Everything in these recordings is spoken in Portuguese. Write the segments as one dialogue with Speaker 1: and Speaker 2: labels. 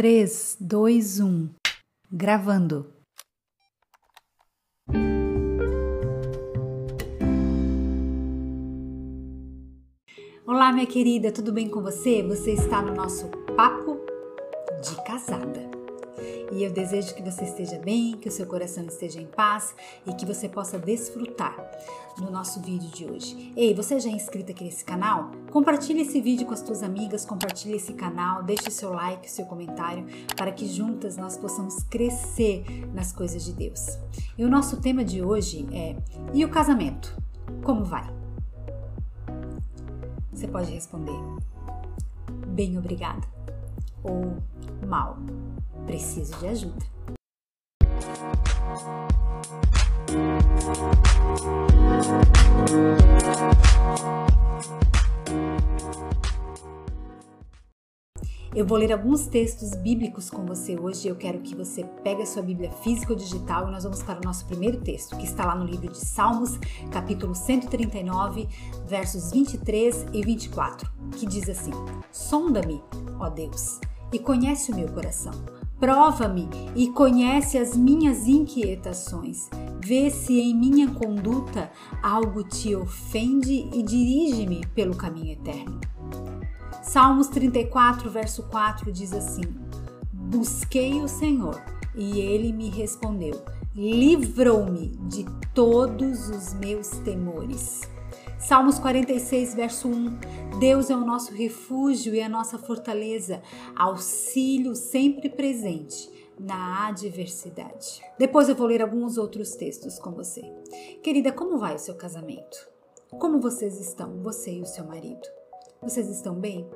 Speaker 1: 3, 2, 1. Gravando. Olá, minha querida, tudo bem com você? Você está no nosso Papo. E eu desejo que você esteja bem, que o seu coração esteja em paz e que você possa desfrutar no nosso vídeo de hoje. Ei, você já é inscrito aqui nesse canal? Compartilhe esse vídeo com as tuas amigas, compartilhe esse canal, deixe seu like, seu comentário, para que juntas nós possamos crescer nas coisas de Deus. E o nosso tema de hoje é: e o casamento? Como vai? Você pode responder: bem, obrigada. Ou mal, preciso de ajuda. Eu vou ler alguns textos bíblicos com você hoje. Eu quero que você pegue a sua Bíblia física ou digital e nós vamos para o nosso primeiro texto, que está lá no livro de Salmos, capítulo 139, versos 23 e 24, que diz assim: Sonda-me, ó Deus, e conhece o meu coração. Prova-me e conhece as minhas inquietações. Vê se em minha conduta algo te ofende e dirige-me pelo caminho eterno. Salmos 34, verso 4 diz assim: Busquei o Senhor e ele me respondeu, livrou-me de todos os meus temores. Salmos 46, verso 1: Deus é o nosso refúgio e a nossa fortaleza, auxílio sempre presente na adversidade. Depois eu vou ler alguns outros textos com você. Querida, como vai o seu casamento? Como vocês estão, você e o seu marido? Vocês estão bem?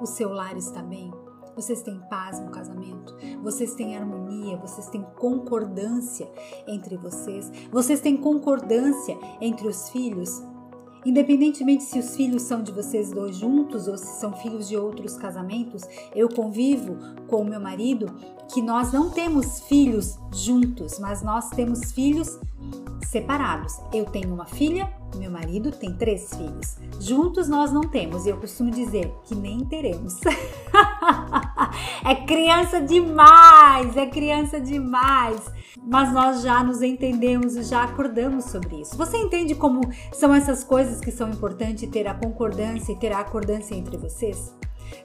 Speaker 1: O seu lar está bem? Vocês têm paz no casamento? Vocês têm harmonia? Vocês têm concordância entre vocês? Vocês têm concordância entre os filhos? Independentemente se os filhos são de vocês dois juntos ou se são filhos de outros casamentos, eu convivo com o meu marido que nós não temos filhos juntos, mas nós temos filhos separados. Eu tenho uma filha, meu marido tem três filhos. Juntos nós não temos, e eu costumo dizer que nem teremos. é criança demais, é criança demais. Mas nós já nos entendemos e já acordamos sobre isso. Você entende como são essas coisas que são importantes ter a concordância e ter a acordância entre vocês?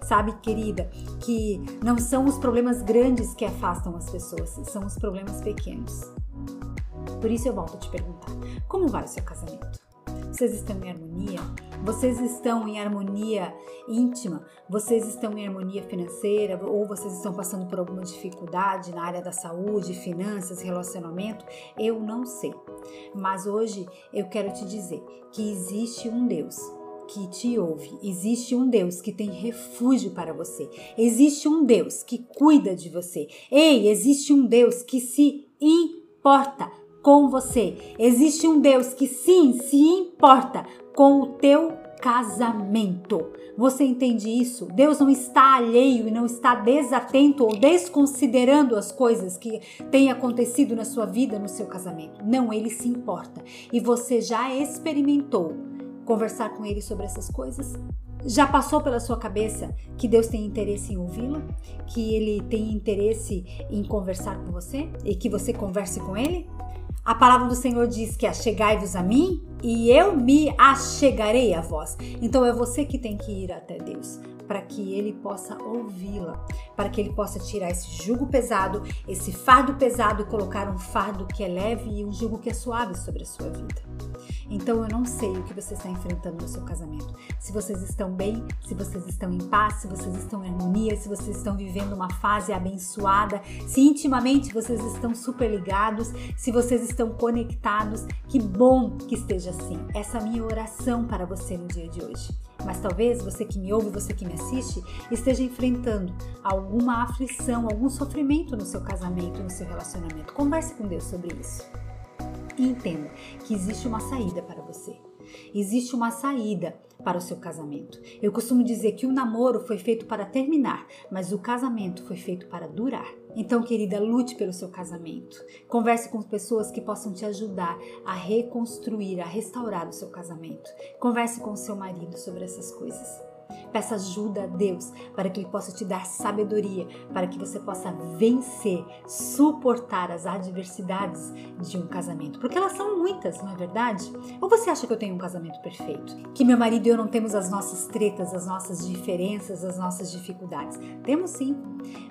Speaker 1: Sabe, querida, que não são os problemas grandes que afastam as pessoas, são os problemas pequenos. Por isso eu volto a te perguntar: como vai o seu casamento? Vocês estão em harmonia? Vocês estão em harmonia íntima? Vocês estão em harmonia financeira? Ou vocês estão passando por alguma dificuldade na área da saúde, finanças, relacionamento? Eu não sei. Mas hoje eu quero te dizer que existe um Deus que te ouve. Existe um Deus que tem refúgio para você. Existe um Deus que cuida de você. Ei, existe um Deus que se importa com você. Existe um Deus que sim se importa com o teu casamento. Você entende isso? Deus não está alheio e não está desatento ou desconsiderando as coisas que têm acontecido na sua vida, no seu casamento. Não, ele se importa. E você já experimentou conversar com ele sobre essas coisas? Já passou pela sua cabeça que Deus tem interesse em ouvi-la? Que ele tem interesse em conversar com você e que você converse com ele? A palavra do Senhor diz que achegai-vos a mim e eu me achegarei a vós. Então é você que tem que ir até Deus para que ele possa ouvi-la, para que ele possa tirar esse jugo pesado, esse fardo pesado e colocar um fardo que é leve e um jugo que é suave sobre a sua vida. Então eu não sei o que você está enfrentando no seu casamento. Se vocês estão bem, se vocês estão em paz, se vocês estão em harmonia, se vocês estão vivendo uma fase abençoada, se intimamente vocês estão super ligados, se vocês estão conectados, que bom que esteja assim. Essa é a minha oração para você no dia de hoje. Mas talvez você que me ouve, você que me assiste, esteja enfrentando alguma aflição, algum sofrimento no seu casamento, no seu relacionamento. Converse com Deus sobre isso e entenda que existe uma saída para você. Existe uma saída para o seu casamento. Eu costumo dizer que o namoro foi feito para terminar, mas o casamento foi feito para durar. Então, querida, lute pelo seu casamento. Converse com pessoas que possam te ajudar a reconstruir, a restaurar o seu casamento. Converse com o seu marido sobre essas coisas. Peça ajuda a Deus para que Ele possa te dar sabedoria, para que você possa vencer, suportar as adversidades de um casamento. Porque elas são muitas, não é verdade? Ou você acha que eu tenho um casamento perfeito? Que meu marido e eu não temos as nossas tretas, as nossas diferenças, as nossas dificuldades? Temos sim,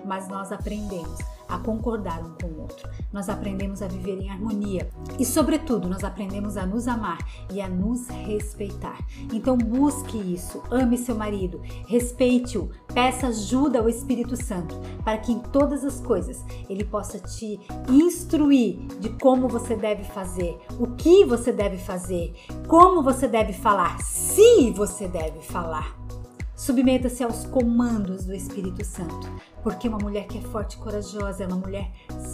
Speaker 1: mas nós aprendemos a concordar um com o outro. Nós aprendemos a viver em harmonia e, sobretudo, nós aprendemos a nos amar e a nos respeitar. Então, busque isso, ame seu marido, respeite-o, peça ajuda ao Espírito Santo para que em todas as coisas ele possa te instruir de como você deve fazer, o que você deve fazer, como você deve falar, se você deve falar. Submeta-se aos comandos do Espírito Santo, porque uma mulher que é forte e corajosa é uma mulher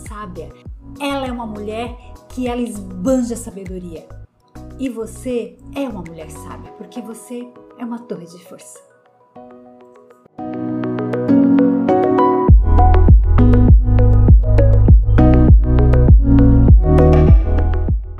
Speaker 1: sábia. Ela é uma mulher que ela esbanja sabedoria. E você é uma mulher sábia, porque você é uma torre de força.